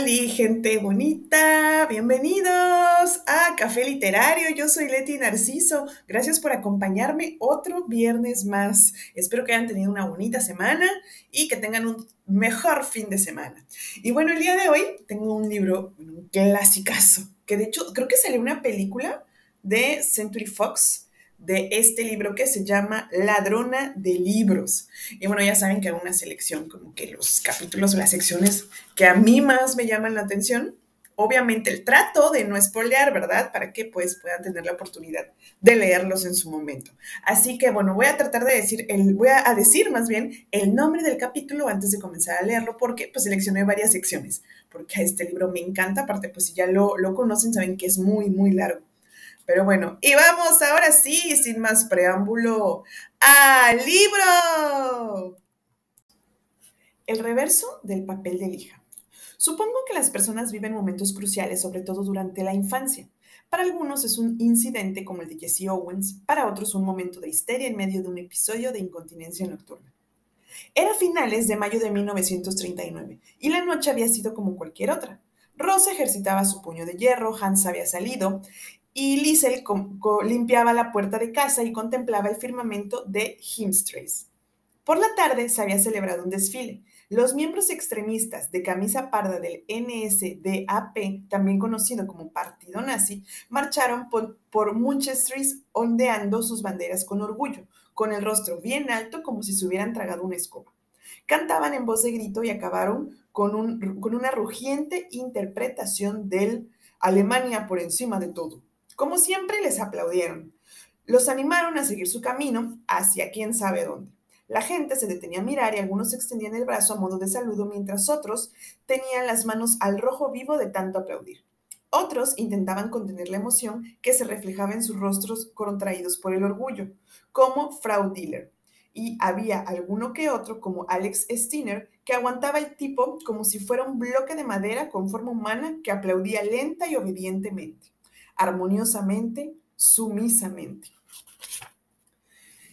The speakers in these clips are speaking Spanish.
Hola, gente bonita, bienvenidos a Café Literario. Yo soy Leti Narciso. Gracias por acompañarme otro viernes más. Espero que hayan tenido una bonita semana y que tengan un mejor fin de semana. Y bueno, el día de hoy tengo un libro, un clasicazo, que de hecho creo que salió una película de Century Fox de este libro que se llama Ladrona de Libros. Y bueno, ya saben que hago una selección, como que los capítulos o las secciones que a mí más me llaman la atención. Obviamente el trato de no espolear, ¿verdad? Para que pues puedan tener la oportunidad de leerlos en su momento. Así que bueno, voy a tratar de decir, el, voy a decir más bien el nombre del capítulo antes de comenzar a leerlo porque pues seleccioné varias secciones, porque este libro me encanta, aparte pues si ya lo, lo conocen saben que es muy, muy largo. Pero bueno, y vamos ahora sí, sin más preámbulo, al libro. El reverso del papel de lija. Supongo que las personas viven momentos cruciales, sobre todo durante la infancia. Para algunos es un incidente como el de Jesse Owens, para otros un momento de histeria en medio de un episodio de incontinencia nocturna. Era finales de mayo de 1939 y la noche había sido como cualquier otra. Rosa ejercitaba su puño de hierro, Hans había salido y Liesel limpiaba la puerta de casa y contemplaba el firmamento de Himstrace. Por la tarde se había celebrado un desfile. Los miembros extremistas de camisa parda del NSDAP, también conocido como Partido Nazi, marcharon por, por ondeando sus banderas con orgullo, con el rostro bien alto como si se hubieran tragado una escoba. Cantaban en voz de grito y acabaron con, con una rugiente interpretación del Alemania por encima de todo. Como siempre, les aplaudieron. Los animaron a seguir su camino hacia quién sabe dónde. La gente se detenía a mirar y algunos extendían el brazo a modo de saludo mientras otros tenían las manos al rojo vivo de tanto aplaudir. Otros intentaban contener la emoción que se reflejaba en sus rostros contraídos por el orgullo, como Frau Diller. Y había alguno que otro, como Alex Steiner, que aguantaba el tipo como si fuera un bloque de madera con forma humana que aplaudía lenta y obedientemente armoniosamente, sumisamente.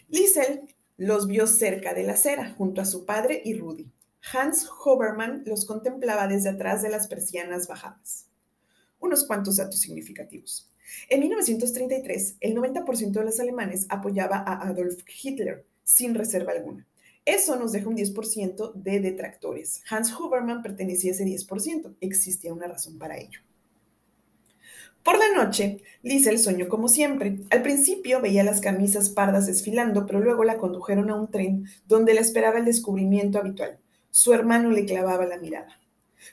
Liesel los vio cerca de la acera, junto a su padre y Rudy. Hans Hoberman los contemplaba desde atrás de las persianas bajadas. Unos cuantos datos significativos. En 1933, el 90% de los alemanes apoyaba a Adolf Hitler, sin reserva alguna. Eso nos deja un 10% de detractores. Hans Huberman pertenecía a ese 10%. Existía una razón para ello. Por la noche, Liesel soñó como siempre. Al principio veía las camisas pardas desfilando, pero luego la condujeron a un tren donde la esperaba el descubrimiento habitual. Su hermano le clavaba la mirada.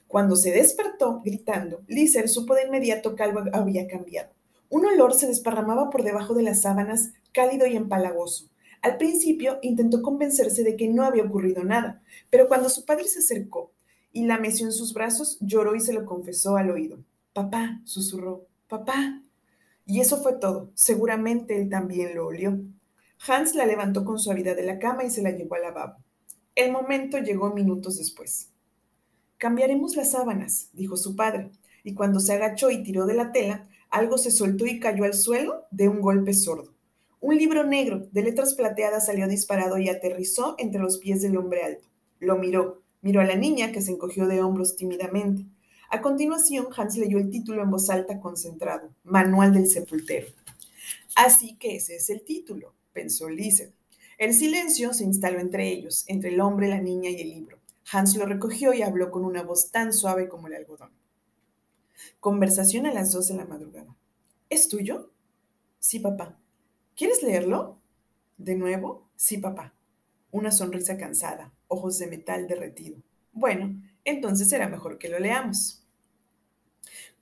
Cuando se despertó, gritando, Liesel supo de inmediato que algo había cambiado. Un olor se desparramaba por debajo de las sábanas, cálido y empalagoso. Al principio intentó convencerse de que no había ocurrido nada, pero cuando su padre se acercó y la meció en sus brazos, lloró y se lo confesó al oído. Papá, susurró, Papá. Y eso fue todo. Seguramente él también lo olió. Hans la levantó con suavidad de la cama y se la llevó al lavabo. El momento llegó minutos después. Cambiaremos las sábanas, dijo su padre, y cuando se agachó y tiró de la tela, algo se soltó y cayó al suelo de un golpe sordo. Un libro negro de letras plateadas salió disparado y aterrizó entre los pies del hombre alto. Lo miró, miró a la niña que se encogió de hombros tímidamente. A continuación, Hans leyó el título en voz alta concentrado, Manual del Sepultero. Así que ese es el título, pensó Lise. El silencio se instaló entre ellos, entre el hombre, la niña y el libro. Hans lo recogió y habló con una voz tan suave como el algodón. Conversación a las dos de la madrugada. ¿Es tuyo? Sí, papá. ¿Quieres leerlo? ¿De nuevo? Sí, papá. Una sonrisa cansada, ojos de metal derretido. Bueno, entonces será mejor que lo leamos.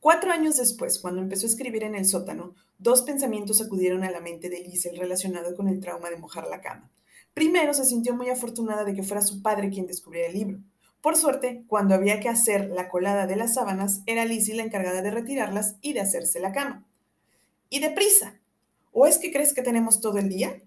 Cuatro años después, cuando empezó a escribir en el sótano, dos pensamientos acudieron a la mente de Liesel relacionados con el trauma de mojar la cama. Primero, se sintió muy afortunada de que fuera su padre quien descubriera el libro. Por suerte, cuando había que hacer la colada de las sábanas, era Lizzie la encargada de retirarlas y de hacerse la cama. Y deprisa. ¿O es que crees que tenemos todo el día?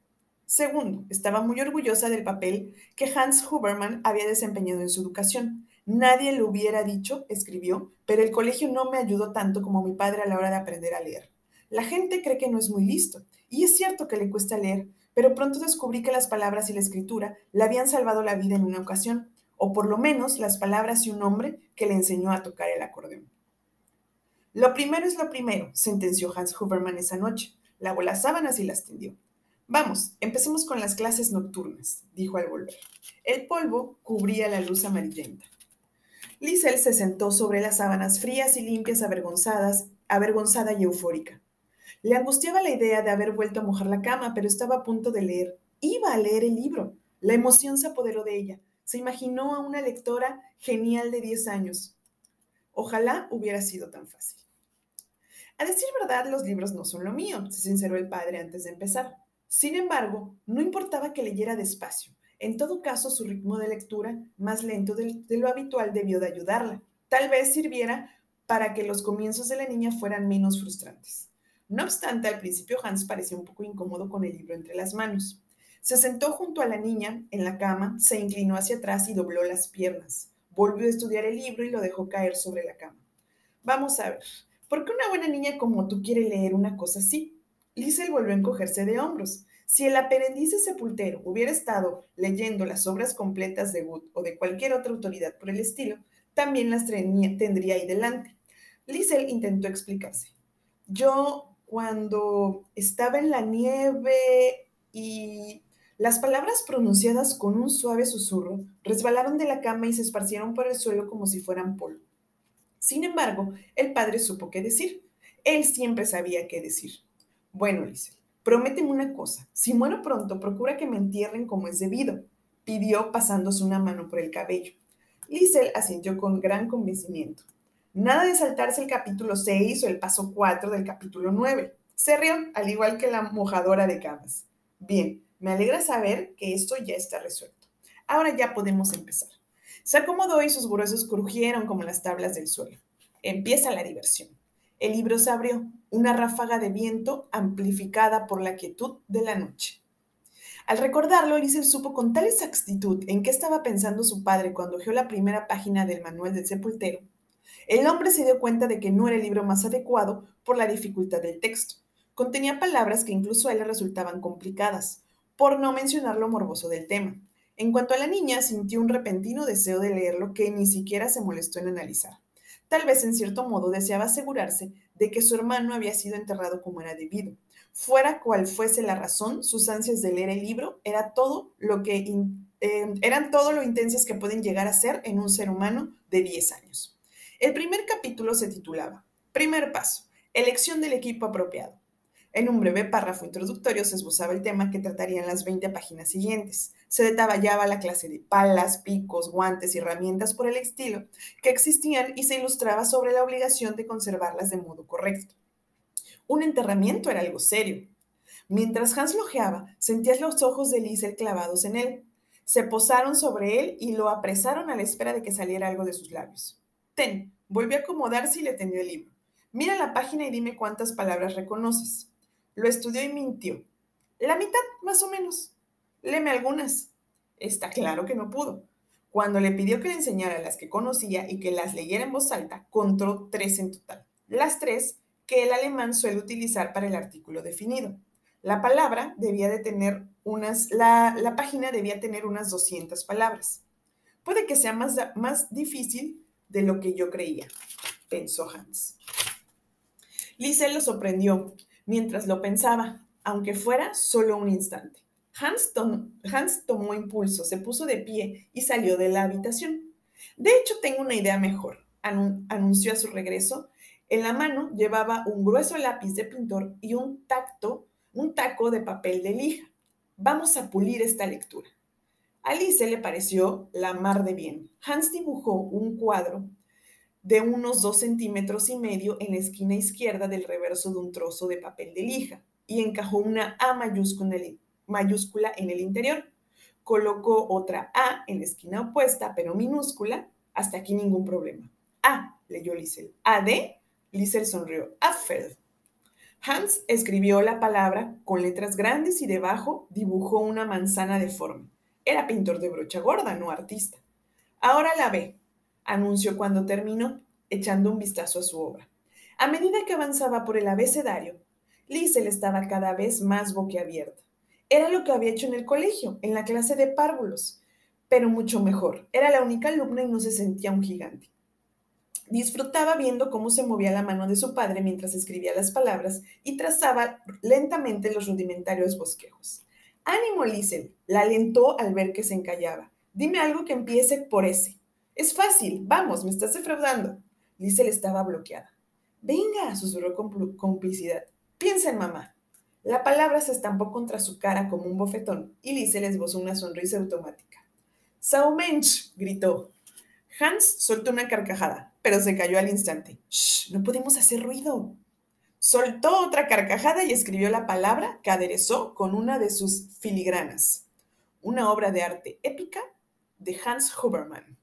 Segundo, estaba muy orgullosa del papel que Hans Huberman había desempeñado en su educación. Nadie lo hubiera dicho, escribió, pero el colegio no me ayudó tanto como mi padre a la hora de aprender a leer. La gente cree que no es muy listo, y es cierto que le cuesta leer, pero pronto descubrí que las palabras y la escritura le habían salvado la vida en una ocasión. o por lo menos las palabras y un hombre que le enseñó a tocar el acordeón. Lo primero es lo primero, sentenció Hans Huberman esa noche. Lavó las sábanas y las tendió. Vamos, empecemos con las clases nocturnas, dijo al volver. El polvo cubría la luz amarillenta. Liesel se sentó sobre las sábanas frías y limpias, avergonzadas, avergonzada y eufórica. Le angustiaba la idea de haber vuelto a mojar la cama, pero estaba a punto de leer. Iba a leer el libro. La emoción se apoderó de ella. Se imaginó a una lectora genial de 10 años. Ojalá hubiera sido tan fácil. A decir verdad, los libros no son lo mío, se sinceró el padre antes de empezar. Sin embargo, no importaba que leyera despacio. En todo caso, su ritmo de lectura, más lento de, lo habitual, debió de ayudarla. Tal vez sirviera para que los comienzos de la niña fueran menos frustrantes. No obstante, al principio Hans parecía un poco incómodo con el libro entre las manos. Se sentó junto a la niña en la cama, se inclinó hacia atrás y dobló las piernas. Volvió a estudiar el libro y lo dejó caer sobre la cama. Vamos a ver, ¿por qué una buena niña como tú quiere leer una cosa así? Liesel volvió a encogerse de hombros. Si el aprendiz sepultero hubiera estado leyendo las obras completas de Wood o de cualquier otra autoridad por el estilo, también las tendría ahí delante. Liesel intentó explicarse. Yo, cuando estaba en la nieve y las palabras pronunciadas con un suave susurro resbalaron de la cama y se esparcieron por el suelo como si fueran polvo. Sin embargo, el padre supo qué decir. Él siempre sabía qué decir. Bueno, Liesel, prométeme una cosa. Si muero pronto, procura que me entierren como es debido, pidió pasándose una mano por el cabello. Liesel asintió con gran convencimiento. Nada de saltarse el capítulo 6 o el paso 4 del capítulo 9. Se rió, al igual que la mojadora de camas. Bien, me alegra saber que esto ya está resuelto. Ahora ya podemos empezar. Se acomodó y sus gruesos crujieron como las tablas del suelo. Empieza la diversión. El libro se abrió, una ráfaga de viento amplificada por la quietud de la noche. Al recordarlo, Liesel supo con tal exactitud en qué estaba pensando su padre cuando ojeó la primera página del manual del sepultero. El hombre se dio cuenta de que no era el libro más adecuado por la dificultad del texto. Contenía palabras que incluso a él le resultaban complicadas, por no mencionar lo morboso del tema. En cuanto a la niña, sintió un repentino deseo de leerlo que ni siquiera se molestó en analizar. Tal vez en cierto modo deseaba asegurarse de que su hermano había sido enterrado como era debido. Fuera cual fuese la razón, sus ansias de leer el libro era todo lo que, eh, eran todo lo intensas que pueden llegar a ser en un ser humano de 10 años. El primer capítulo se titulaba Primer paso, elección del equipo apropiado. En un breve párrafo introductorio se esbozaba el tema que trataría en las 20 páginas siguientes. Se detallaba la clase de palas, picos, guantes y herramientas por el estilo que existían y se ilustraba sobre la obligación de conservarlas de modo correcto. Un enterramiento era algo serio. Mientras Hans lojeaba, sentías los ojos de Liesel clavados en él. Se posaron sobre él y lo apresaron a la espera de que saliera algo de sus labios. Ten, volvió a acomodarse y le tendió el libro. Mira la página y dime cuántas palabras reconoces. Lo estudió y mintió. La mitad, más o menos. Leme algunas. Está claro que no pudo. Cuando le pidió que le enseñara las que conocía y que las leyera en voz alta, contó tres en total. Las tres que el alemán suele utilizar para el artículo definido. La palabra debía de tener unas, la, la página debía tener unas 200 palabras. Puede que sea más, más difícil de lo que yo creía, pensó Hans. Liesel lo sorprendió mientras lo pensaba, aunque fuera solo un instante. Hans, tomó impulso, se puso de pie y salió de la habitación. De hecho, tengo una idea mejor, anunció a su regreso. En la mano llevaba un grueso lápiz de pintor y un tacto, un taco de papel de lija. Vamos a pulir esta lectura. A le pareció la mar de bien. Hans dibujó un cuadro de unos dos centímetros y medio en la esquina izquierda del reverso de un trozo de papel de lija y encajó una A mayúscula en el interior. Colocó otra A en la esquina opuesta, pero minúscula. Hasta aquí ningún problema. A, leyó Liesel. A de, Liesel sonrió. Affel. Hans escribió la palabra con letras grandes y debajo dibujó una manzana deforme. Era pintor de brocha gorda, no artista. Ahora la ve, anunció cuando terminó, echando un vistazo a su obra. A medida que avanzaba por el abecedario, Liesel estaba cada vez más boquiabierta. Era lo que había hecho en el colegio, en la clase de párvulos, pero mucho mejor. Era la única alumna y no se sentía un gigante. Disfrutaba viendo cómo se movía la mano de su padre mientras escribía las palabras y trazaba lentamente los rudimentarios bosquejos. Ánimo, Liesel, la alentó al ver que se encallaba. Dime algo que empiece por ese. Es fácil, vamos, me estás defraudando. Liesel estaba bloqueada. Venga, susurró con complicidad. Piensa en mamá. La palabra se estampó contra su cara como un bofetón y Liesel esbozó una sonrisa automática. Saumensch, gritó. Hans soltó una carcajada, pero se cayó al instante. Shh, no podemos hacer ruido. Soltó otra carcajada y escribió la palabra que aderezó con una de sus filigranas. Una obra de arte épica de Hans Huberman.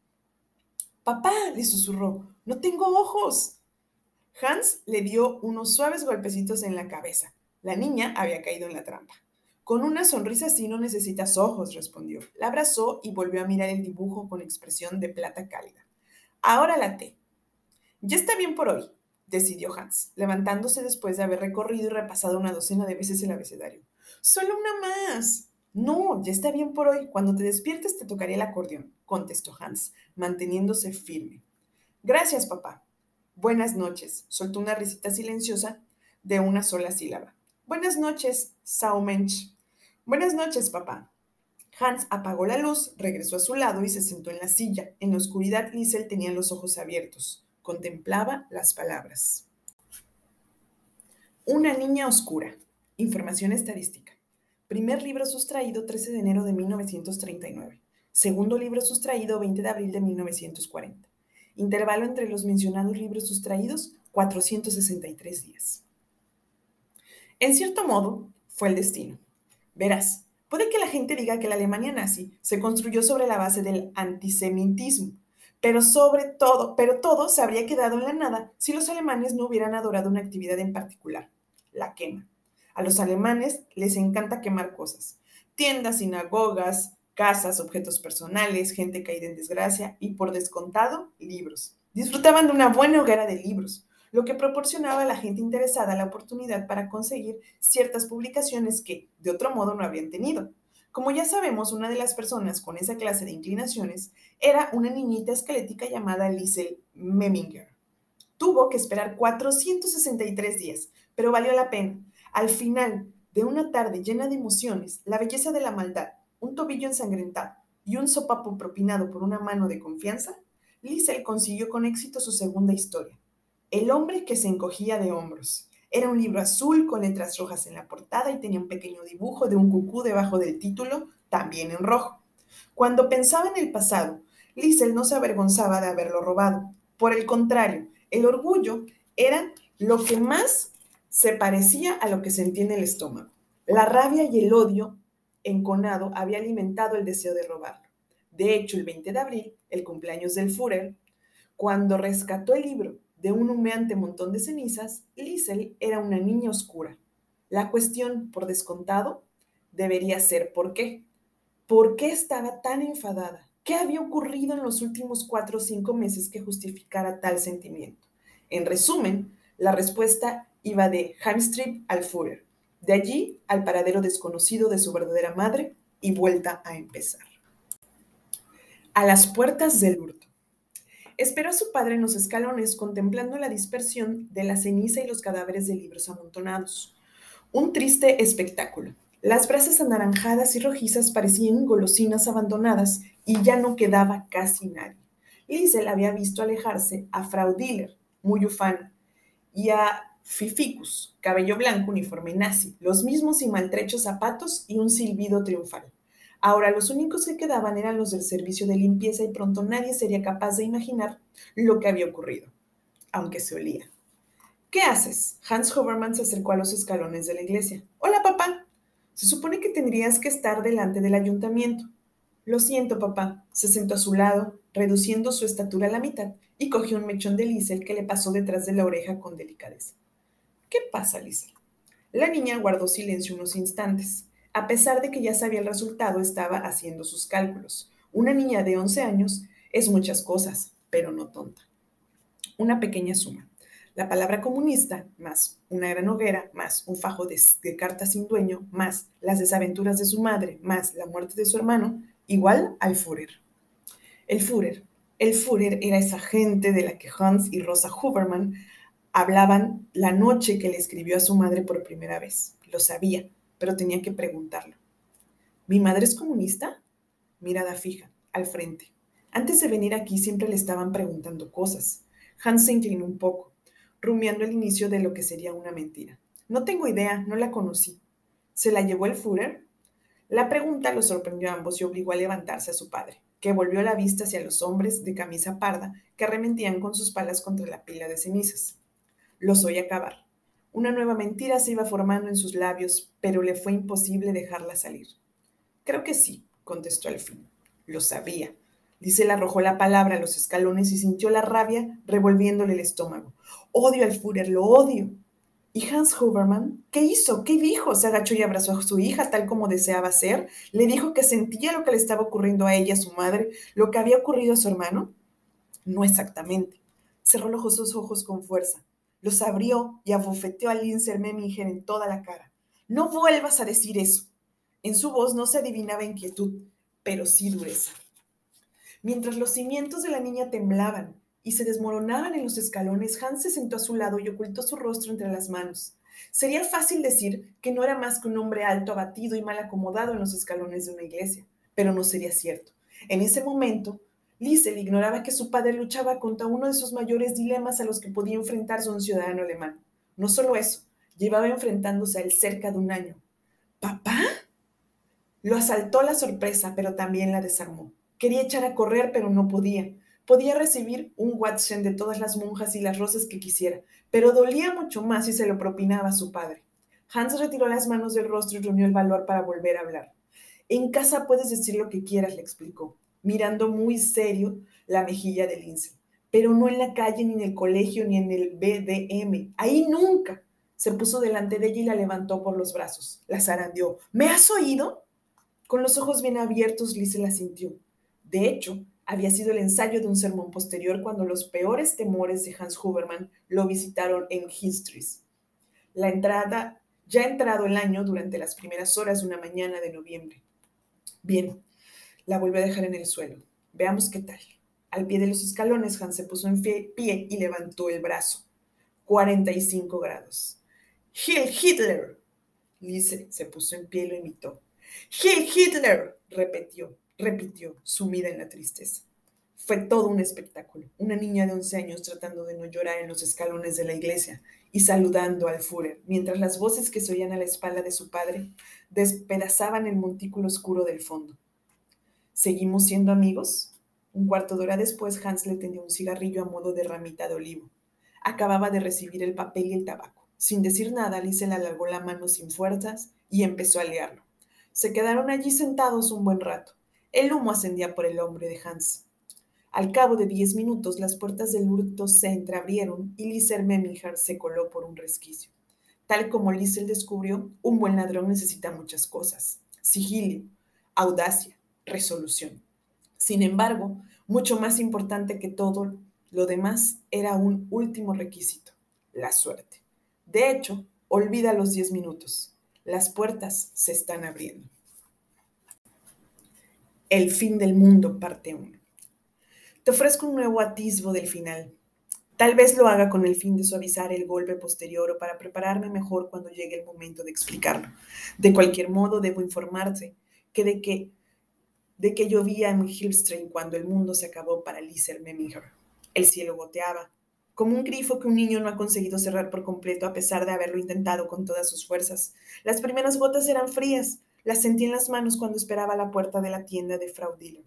Papá, le susurró, no tengo ojos. Hans le dio unos suaves golpecitos en la cabeza. La niña había caído en la trampa. Con una sonrisa así no necesitas ojos, respondió. La abrazó y volvió a mirar el dibujo con expresión de plata cálida. Ahora la té. Ya está bien por hoy, decidió Hans, levantándose después de haber recorrido y repasado una docena de veces el abecedario. Solo una más. No, ya está bien por hoy. Cuando te despiertes te tocaré el acordeón, contestó Hans, manteniéndose firme. Gracias, papá. Buenas noches, soltó una risita silenciosa de una sola sílaba. Buenas noches, Saumensch. Buenas noches, papá. Hans apagó la luz, regresó a su lado y se sentó en la silla. En la oscuridad, Liesel tenía los ojos abiertos. Contemplaba las palabras. Una niña oscura. Información estadística. Primer libro sustraído 13 de enero de 1939. Segundo libro sustraído 20 de abril de 1940. Intervalo entre los mencionados libros sustraídos, 463 días. En cierto modo, fue el destino. Verás, puede que la gente diga que la Alemania nazi se construyó sobre la base del antisemitismo, pero sobre todo, pero todo se habría quedado en la nada si los alemanes no hubieran adorado una actividad en particular, la quema. A los alemanes les encanta quemar cosas, tiendas, sinagogas, casas, objetos personales, gente caída en desgracia y, por descontado, libros. Disfrutaban de una buena hoguera de libros, lo que proporcionaba a la gente interesada la oportunidad para conseguir ciertas publicaciones que, de otro modo, no habían tenido. Como ya sabemos, una de las personas con esa clase de inclinaciones era una niñita esquelética llamada Liesel Memminger. Tuvo que esperar 463 días, pero valió la pena. Al final de una tarde llena de emociones, la belleza de la maldad, un tobillo ensangrentado y un sopapo propinado por una mano de confianza, Liesel consiguió con éxito su segunda historia, El hombre que se encogía de hombros. Era un libro azul con letras rojas en la portada y tenía un pequeño dibujo de un cucú debajo del título, también en rojo. Cuando pensaba en el pasado, Liesel no se avergonzaba de haberlo robado. Por el contrario, el orgullo era lo que más se parecía a lo que sentía en el estómago. La rabia y el odio enconado había alimentado el deseo de robarlo. De hecho, el 20 de abril, el cumpleaños del Führer, cuando rescató el libro de un humeante montón de cenizas, Liesel era una niña oscura. La cuestión, por descontado, debería ser ¿por qué? ¿Por qué estaba tan enfadada? ¿Qué había ocurrido en los últimos cuatro o cinco meses que justificara tal sentimiento? En resumen, la respuesta iba de Heimstrip al Führer, de allí al paradero desconocido de su verdadera madre y vuelta a empezar. A las puertas del hurto. Esperó a su padre en los escalones contemplando la dispersión de la ceniza y los cadáveres de libros amontonados. Un triste espectáculo. Las brasas anaranjadas y rojizas parecían golosinas abandonadas y ya no quedaba casi nadie. Liesel había visto alejarse a Frau Diller, muy ufana, y a Fificus, cabello blanco, uniforme nazi, los mismos y maltrechos zapatos y un silbido triunfal. Ahora los únicos que quedaban eran los del servicio de limpieza y pronto nadie sería capaz de imaginar lo que había ocurrido, aunque se olía. ¿Qué haces? Hans Hoverman se acercó a los escalones de la iglesia. Hola, papá. Se supone que tendrías que estar delante del ayuntamiento. Lo siento, papá. Se sentó a su lado, reduciendo su estatura a la mitad, y cogió un mechón de Liesel que le pasó detrás de la oreja con delicadeza. ¿Qué pasa, Lisa? La niña guardó silencio unos instantes. A pesar de que ya sabía el resultado, estaba haciendo sus cálculos. Una niña de 11 años es muchas cosas, pero no tonta. Una pequeña suma. La palabra comunista, más una gran hoguera, más un fajo de, de cartas sin dueño, más las desaventuras de su madre, más la muerte de su hermano, igual al Führer. El Führer. El Führer era esa gente de la que Hans y Rosa Huberman hablaban la noche que le escribió a su madre por primera vez. Lo sabía, pero tenía que preguntarlo. ¿Mi madre es comunista? Mirada fija, al frente. Antes de venir aquí siempre le estaban preguntando cosas. Hans se inclinó un poco, rumiando el inicio de lo que sería una mentira. No tengo idea, no la conocí. ¿Se la llevó el Führer? La pregunta los sorprendió a ambos y obligó a levantarse a su padre, que volvió la vista hacia los hombres de camisa parda que arrementían con sus palas contra la pila de cenizas. Los oí acabar. Una nueva mentira se iba formando en sus labios, pero le fue imposible dejarla salir. Creo que sí, contestó al fin. Lo sabía. Liesel arrojó la palabra a los escalones y sintió la rabia revolviéndole el estómago. Odio al Führer, lo odio. ¿Y Hans Huberman? ¿Qué hizo? ¿Qué dijo? Se agachó y abrazó a su hija tal como deseaba ser. Le dijo que sentía lo que le estaba ocurriendo a ella, a su madre, lo que había ocurrido a su hermano. No exactamente. Cerró los ojos con fuerza. Los abrió y abofeteó a Lindsay Meminger en toda la cara. No vuelvas a decir eso. En su voz no se adivinaba inquietud, pero sí dureza. Mientras los cimientos de la niña temblaban, y se desmoronaban en los escalones, Hans se sentó a su lado y ocultó su rostro entre las manos. Sería fácil decir que no era más que un hombre alto, abatido y mal acomodado en los escalones de una iglesia, pero no sería cierto. En ese momento, Liesel ignoraba que su padre luchaba contra uno de sus mayores dilemas a los que podía enfrentarse un ciudadano alemán. No solo eso, llevaba enfrentándose a él cerca de un año. ¿Papá? Lo asaltó la sorpresa, pero también la desarmó. Quería echar a correr, pero no podía. Podía recibir un Watson de todas las monjas y las rosas que quisiera, pero dolía mucho más si se lo propinaba a su padre. Hans retiró las manos del rostro y reunió el valor para volver a hablar. En casa puedes decir lo que quieras, le explicó, mirando muy serio la mejilla de Lindsay. Pero no en la calle, ni en el colegio, ni en el BDM. Ahí nunca. Se puso delante de ella y la levantó por los brazos. La zarandeó. ¿Me has oído? Con los ojos bien abiertos, Lindsay la sintió. De hecho, había sido el ensayo de un sermón posterior cuando los peores temores de Hans Huberman lo visitaron en Histories. La entrada, ya entrado el año durante las primeras horas de una mañana de noviembre. Bien, la volvió a dejar en el suelo. Veamos qué tal. Al pie de los escalones, Hans se puso en pie y levantó el brazo. 45 grados. ¡Hill Hitler! Lise se puso en pie y lo imitó. ¡Hill Hitler! repitió repitió, sumida en la tristeza. Fue todo un espectáculo. Una niña de 11 años tratando de no llorar en los escalones de la iglesia y saludando al Führer, mientras las voces que se oían a la espalda de su padre despedazaban el montículo oscuro del fondo. ¿Seguimos siendo amigos? Un cuarto de hora después, Hans le tendió un cigarrillo a modo de ramita de olivo. Acababa de recibir el papel y el tabaco. Sin decir nada, Alice le alargó la mano sin fuerzas y empezó a liarlo. Se quedaron allí sentados un buen rato. El humo ascendía por el hombre de Hans. Al cabo de diez minutos, las puertas del hurto se entreabrieron y Liesel Meminger se coló por un resquicio. Tal como Liesel descubrió, un buen ladrón necesita muchas cosas: sigilio, audacia, resolución. Sin embargo, mucho más importante que todo lo demás era un último requisito: la suerte. De hecho, olvida los diez minutos. Las puertas se están abriendo. El fin del mundo, parte 1. Te ofrezco un nuevo atisbo del final. Tal vez lo haga con el fin de suavizar el golpe posterior o para prepararme mejor cuando llegue el momento de explicarlo. De cualquier modo, debo informarse que de que, de que llovía en Hillstream cuando el mundo se acabó para Lizer Meminger. El cielo goteaba, como un grifo que un niño no ha conseguido cerrar por completo a pesar de haberlo intentado con todas sus fuerzas. Las primeras gotas eran frías, las sentí en las manos cuando esperaba la puerta de la tienda de Frau Diller.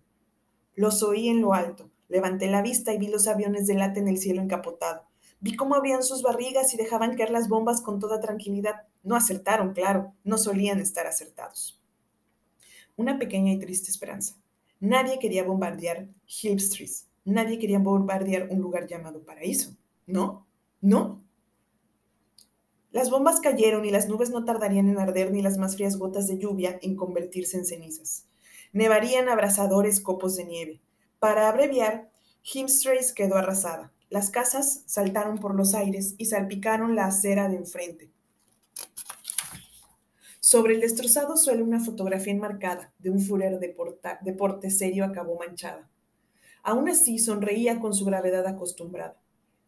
Los oí en lo alto. Levanté la vista y vi los aviones de lata en el cielo encapotado. Vi cómo abrían sus barrigas y dejaban caer las bombas con toda tranquilidad. No acertaron, claro, no solían estar acertados. Una pequeña y triste esperanza. Nadie quería bombardear Hill Street. Nadie quería bombardear un lugar llamado Paraíso. ¿No? ¿No? Las bombas cayeron y las nubes no tardarían en arder ni las más frías gotas de lluvia en convertirse en cenizas. Nevarían abrasadores copos de nieve. Para abreviar, Himstrace quedó arrasada. Las casas saltaron por los aires y salpicaron la acera de enfrente. Sobre el destrozado suelo una fotografía enmarcada de un furor de, de porte serio acabó manchada. Aún así sonreía con su gravedad acostumbrada.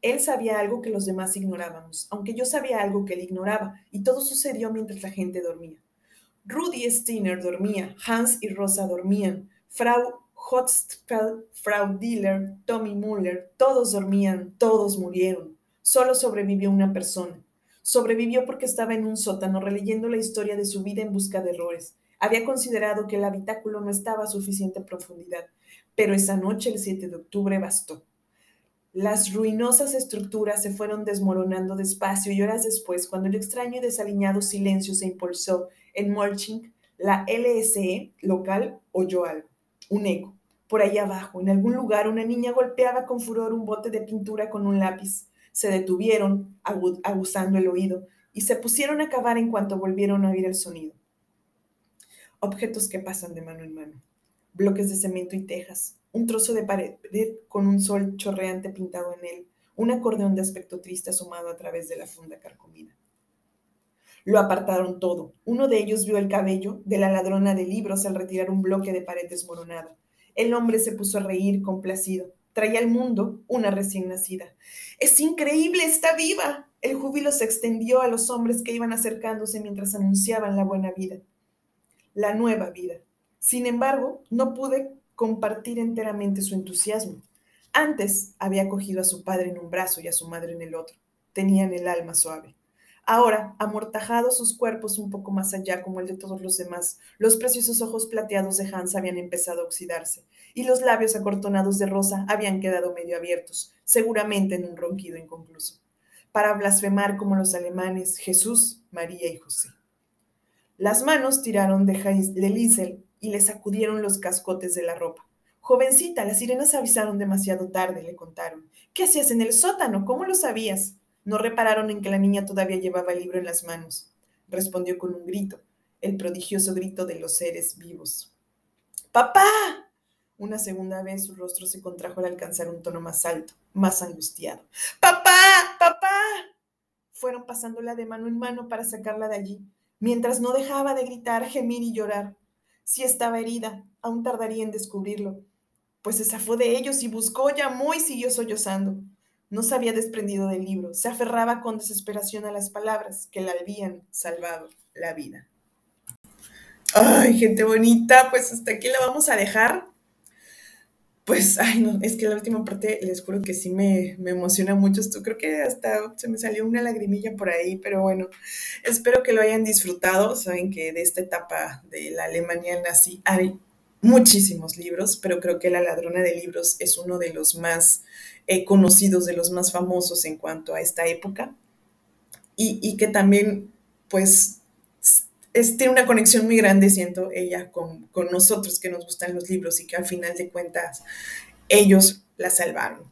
Él sabía algo que los demás ignorábamos, aunque yo sabía algo que él ignoraba, y todo sucedió mientras la gente dormía. Rudy Steiner dormía, Hans y Rosa dormían, Frau Hotspell, Frau Diller, Tommy Muller, todos dormían, todos murieron. Solo sobrevivió una persona. Sobrevivió porque estaba en un sótano releyendo la historia de su vida en busca de errores. Había considerado que el habitáculo no estaba a suficiente profundidad, pero esa noche, el 7 de octubre, bastó. Las ruinosas estructuras se fueron desmoronando despacio y horas después, cuando el extraño y desaliñado silencio se impulsó en Mulching, la LSE local oyó algo, un eco. Por ahí abajo, en algún lugar, una niña golpeaba con furor un bote de pintura con un lápiz. Se detuvieron, aguzando el oído, y se pusieron a cavar en cuanto volvieron a oír el sonido. Objetos que pasan de mano en mano. Bloques de cemento y tejas, un trozo de pared con un sol chorreante pintado en él, un acordeón de aspecto triste asomado a través de la funda carcomida. Lo apartaron todo. Uno de ellos vio el cabello de la ladrona de libros al retirar un bloque de pared desmoronada. El hombre se puso a reír complacido. Traía al mundo una recién nacida. ¡Es increíble! ¡Está viva! El júbilo se extendió a los hombres que iban acercándose mientras anunciaban la buena vida. La nueva vida. Sin embargo, no pude compartir enteramente su entusiasmo. Antes había cogido a su padre en un brazo y a su madre en el otro. Tenían el alma suave. Ahora, amortajados sus cuerpos un poco más allá como el de todos los demás, los preciosos ojos plateados de Hans habían empezado a oxidarse, y los labios acortonados de Rosa habían quedado medio abiertos, seguramente en un ronquido inconcluso, para blasfemar como los alemanes Jesús, María y José. Las manos tiraron de, de Liesel y le sacudieron los cascotes de la ropa. Jovencita, las sirenas avisaron demasiado tarde, le contaron. ¿Qué hacías en el sótano? ¿Cómo lo sabías? No repararon en que la niña todavía llevaba el libro en las manos. Respondió con un grito, el prodigioso grito de los seres vivos. ¡Papá! Una segunda vez su rostro se contrajo al alcanzar un tono más alto, más angustiado. ¡Papá! ¡Papá! Fueron pasándola de mano en mano para sacarla de allí, mientras no dejaba de gritar, gemir y llorar. Si estaba herida, aún tardaría en descubrirlo, pues se zafó de ellos y buscó, llamó y siguió sollozando. No se había desprendido del libro, se aferraba con desesperación a las palabras que le habían salvado la vida. Ay, gente bonita, pues hasta aquí la vamos a dejar. Pues, ay, no, es que la última parte les juro que sí me, me, emociona mucho. Esto creo que hasta se me salió una lagrimilla por ahí, pero bueno, espero que lo hayan disfrutado. Saben que de esta etapa de la Alemania nazi hay muchísimos libros, pero creo que La ladrona de libros es uno de los más eh, conocidos, de los más famosos en cuanto a esta época. Y, y que también, pues, tiene una conexión muy grande, siento ella, con, con nosotros que nos gustan los libros y que al final de cuentas ellos la salvaron.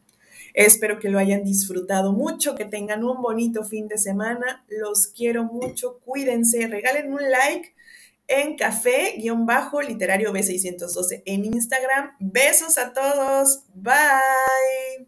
Espero que lo hayan disfrutado mucho, que tengan un bonito fin de semana. Los quiero mucho, cuídense, regalen un like en café-literario B612 en Instagram. Besos a todos. Bye.